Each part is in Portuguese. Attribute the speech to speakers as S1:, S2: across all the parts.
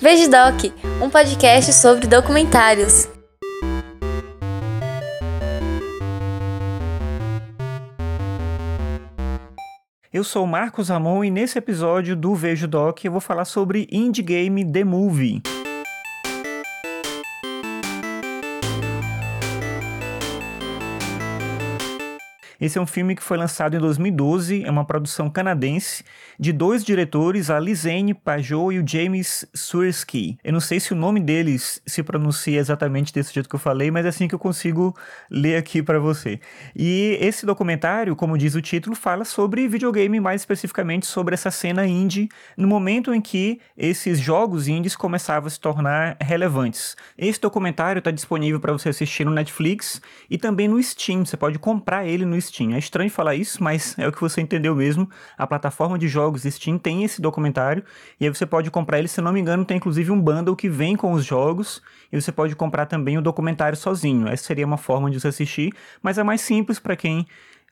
S1: Veja Doc, um podcast sobre documentários.
S2: Eu sou Marcos Ramon e nesse episódio do Vejo Doc eu vou falar sobre Indie Game The Movie. Esse é um filme que foi lançado em 2012, é uma produção canadense de dois diretores, a Lizane Pajot e o James Sursky. Eu não sei se o nome deles se pronuncia exatamente desse jeito que eu falei, mas é assim que eu consigo ler aqui para você. E esse documentário, como diz o título, fala sobre videogame, mais especificamente sobre essa cena indie, no momento em que esses jogos indies começavam a se tornar relevantes. Esse documentário está disponível para você assistir no Netflix e também no Steam. Você pode comprar ele no Steam. É estranho falar isso, mas é o que você entendeu mesmo. A plataforma de jogos Steam tem esse documentário e aí você pode comprar ele, se não me engano, tem inclusive um bundle que vem com os jogos e você pode comprar também o documentário sozinho. Essa seria uma forma de você assistir, mas é mais simples para quem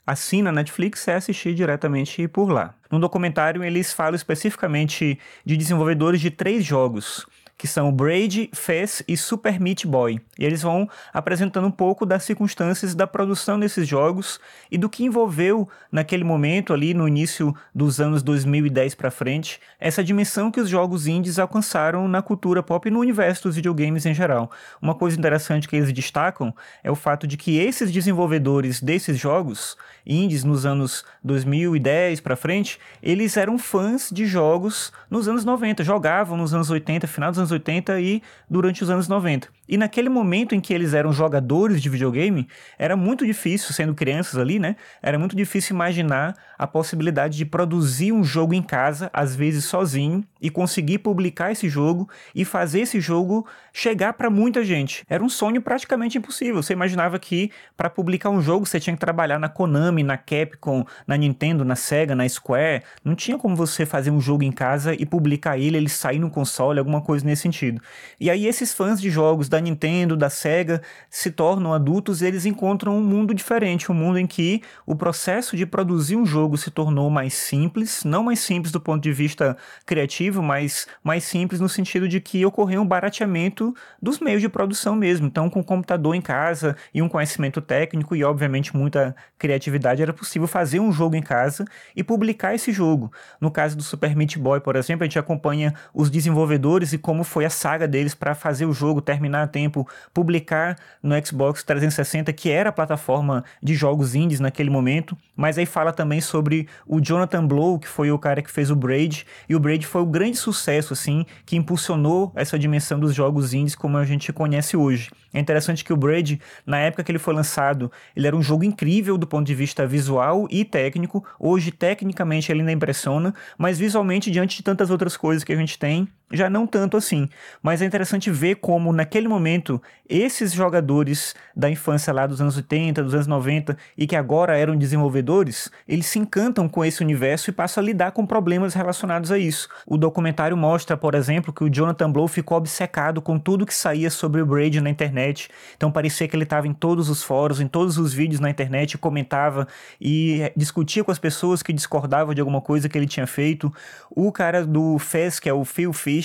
S2: assina Netflix é assistir diretamente por lá. No documentário, eles falam especificamente de desenvolvedores de três jogos que são Braid, Fez e Super Meat Boy. E eles vão apresentando um pouco das circunstâncias da produção desses jogos e do que envolveu naquele momento ali no início dos anos 2010 para frente, essa dimensão que os jogos indies alcançaram na cultura pop e no universo dos videogames em geral. Uma coisa interessante que eles destacam é o fato de que esses desenvolvedores desses jogos indies nos anos 2010 para frente, eles eram fãs de jogos nos anos 90, jogavam nos anos 80, final dos anos anos 80 e durante os anos 90. E naquele momento em que eles eram jogadores de videogame, era muito difícil, sendo crianças ali, né? Era muito difícil imaginar a possibilidade de produzir um jogo em casa, às vezes sozinho, e conseguir publicar esse jogo e fazer esse jogo chegar para muita gente. Era um sonho praticamente impossível. Você imaginava que para publicar um jogo você tinha que trabalhar na Konami, na Capcom, na Nintendo, na Sega, na Square. Não tinha como você fazer um jogo em casa e publicar ele, ele sair no console, alguma coisa nesse sentido. E aí esses fãs de jogos da Nintendo, da Sega, se tornam adultos e eles encontram um mundo diferente, um mundo em que o processo de produzir um jogo se tornou mais simples, não mais simples do ponto de vista criativo, mas mais simples no sentido de que ocorreu um barateamento dos meios de produção mesmo. Então, com um computador em casa e um conhecimento técnico e, obviamente, muita criatividade, era possível fazer um jogo em casa e publicar esse jogo. No caso do Super Meat Boy, por exemplo, a gente acompanha os desenvolvedores e como foi a saga deles para fazer o jogo terminar a tempo, publicar no Xbox 360, que era a plataforma de jogos indies naquele momento. Mas aí fala também sobre o Jonathan Blow, que foi o cara que fez o Braid, e o Braid foi o grande sucesso, assim, que impulsionou essa dimensão dos jogos indies como a gente conhece hoje. É interessante que o Braid, na época que ele foi lançado, ele era um jogo incrível do ponto de vista visual e técnico. Hoje, tecnicamente, ele ainda impressiona, mas visualmente, diante de tantas outras coisas que a gente tem, já não tanto assim. Mas é interessante ver como, naquele momento, esses jogadores da infância lá dos anos 80, dos anos 90 e que agora eram desenvolvedores, eles se encantam com esse universo e passam a lidar com problemas relacionados a isso. O documentário mostra, por exemplo, que o Jonathan Blow ficou obcecado com tudo que saía sobre o Braid na internet. Então parecia que ele estava em todos os fóruns, em todos os vídeos na internet, comentava e discutia com as pessoas que discordavam de alguma coisa que ele tinha feito. O cara do Fez, que é o Phil Fish,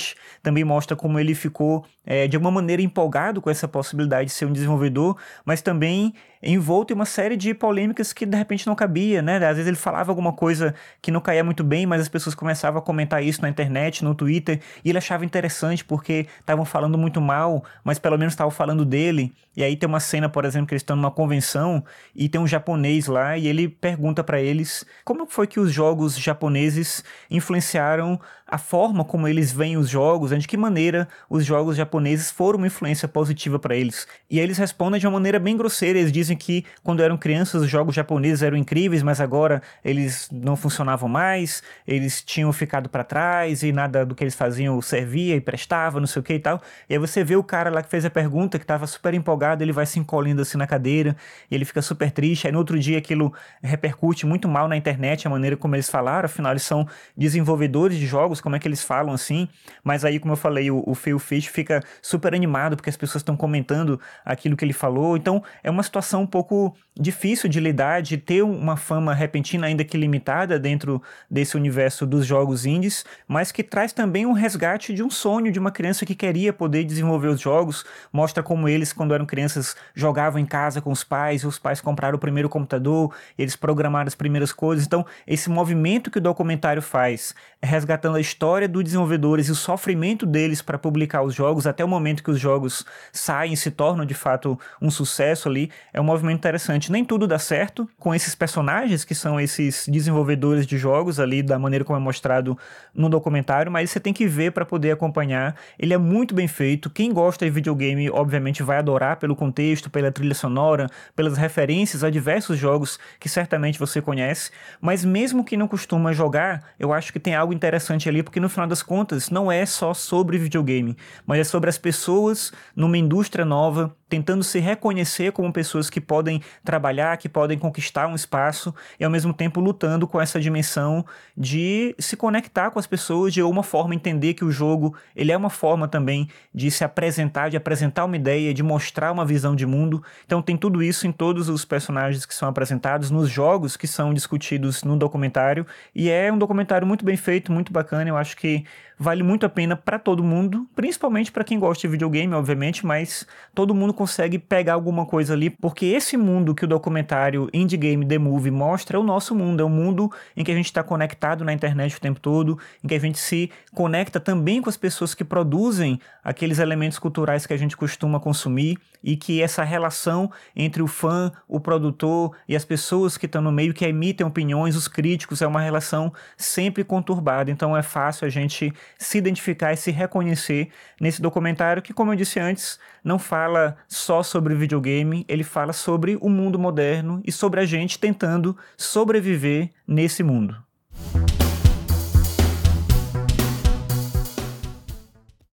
S2: Também mostra como ele ficou é, de alguma maneira empolgado com essa possibilidade de ser um desenvolvedor, mas também envolto em uma série de polêmicas que de repente não cabia, né? Às vezes ele falava alguma coisa que não caía muito bem, mas as pessoas começavam a comentar isso na internet, no Twitter, e ele achava interessante porque estavam falando muito mal, mas pelo menos estavam falando dele. E aí tem uma cena, por exemplo, que eles estão numa convenção e tem um japonês lá e ele pergunta para eles como foi que os jogos japoneses influenciaram a forma como eles veem os jogos, né? de que maneira os jogos japoneses foram uma influência positiva para eles. E aí eles respondem de uma maneira bem grosseira, eles dizem que quando eram crianças os jogos japoneses eram incríveis, mas agora eles não funcionavam mais, eles tinham ficado para trás e nada do que eles faziam servia e prestava, não sei o que e tal. E aí você vê o cara lá que fez a pergunta, que estava super empolgado, ele vai se encolhendo assim na cadeira, e ele fica super triste. Aí no outro dia aquilo repercute muito mal na internet, a maneira como eles falaram, afinal eles são desenvolvedores de jogos, como é que eles falam assim? Mas aí, como eu falei, o, o Phil Fish fica super animado porque as pessoas estão comentando aquilo que ele falou. Então, é uma situação um pouco difícil de lidar, de ter uma fama repentina, ainda que limitada, dentro desse universo dos jogos indies, mas que traz também um resgate de um sonho de uma criança que queria poder desenvolver os jogos. Mostra como eles, quando eram crianças, jogavam em casa com os pais, os pais compraram o primeiro computador, eles programaram as primeiras coisas. Então, esse movimento que o documentário faz, resgatando a história dos desenvolvedores e o sofrimento deles para publicar os jogos, até o momento que os jogos saem e se tornam de fato um sucesso ali, é um movimento interessante. Nem tudo dá certo com esses personagens que são esses desenvolvedores de jogos ali, da maneira como é mostrado no documentário, mas você tem que ver para poder acompanhar. Ele é muito bem feito. Quem gosta de videogame, obviamente, vai adorar pelo contexto, pela trilha sonora, pelas referências a diversos jogos que certamente você conhece. Mas mesmo que não costuma jogar, eu acho que tem algo interessante ali, porque no final das contas não é só sobre videogame, mas é sobre as pessoas numa indústria nova tentando se reconhecer como pessoas que podem trabalhar, que podem conquistar um espaço e ao mesmo tempo lutando com essa dimensão de se conectar com as pessoas de alguma forma entender que o jogo ele é uma forma também de se apresentar, de apresentar uma ideia, de mostrar uma visão de mundo. Então tem tudo isso em todos os personagens que são apresentados nos jogos que são discutidos no documentário e é um documentário muito bem feito, muito bacana. Eu acho que vale muito a pena para todo mundo, principalmente para quem gosta de videogame, obviamente, mas todo mundo consegue pegar alguma coisa ali, porque esse mundo que o documentário Indie Game The Movie mostra é o nosso mundo, é um mundo em que a gente está conectado na internet o tempo todo, em que a gente se conecta também com as pessoas que produzem aqueles elementos culturais que a gente costuma consumir e que essa relação entre o fã, o produtor e as pessoas que estão no meio que emitem opiniões, os críticos, é uma relação sempre conturbada. Então é fácil a gente se identificar e se reconhecer nesse documentário que, como eu disse antes, não fala só sobre videogame, ele fala sobre o mundo moderno e sobre a gente tentando sobreviver nesse mundo.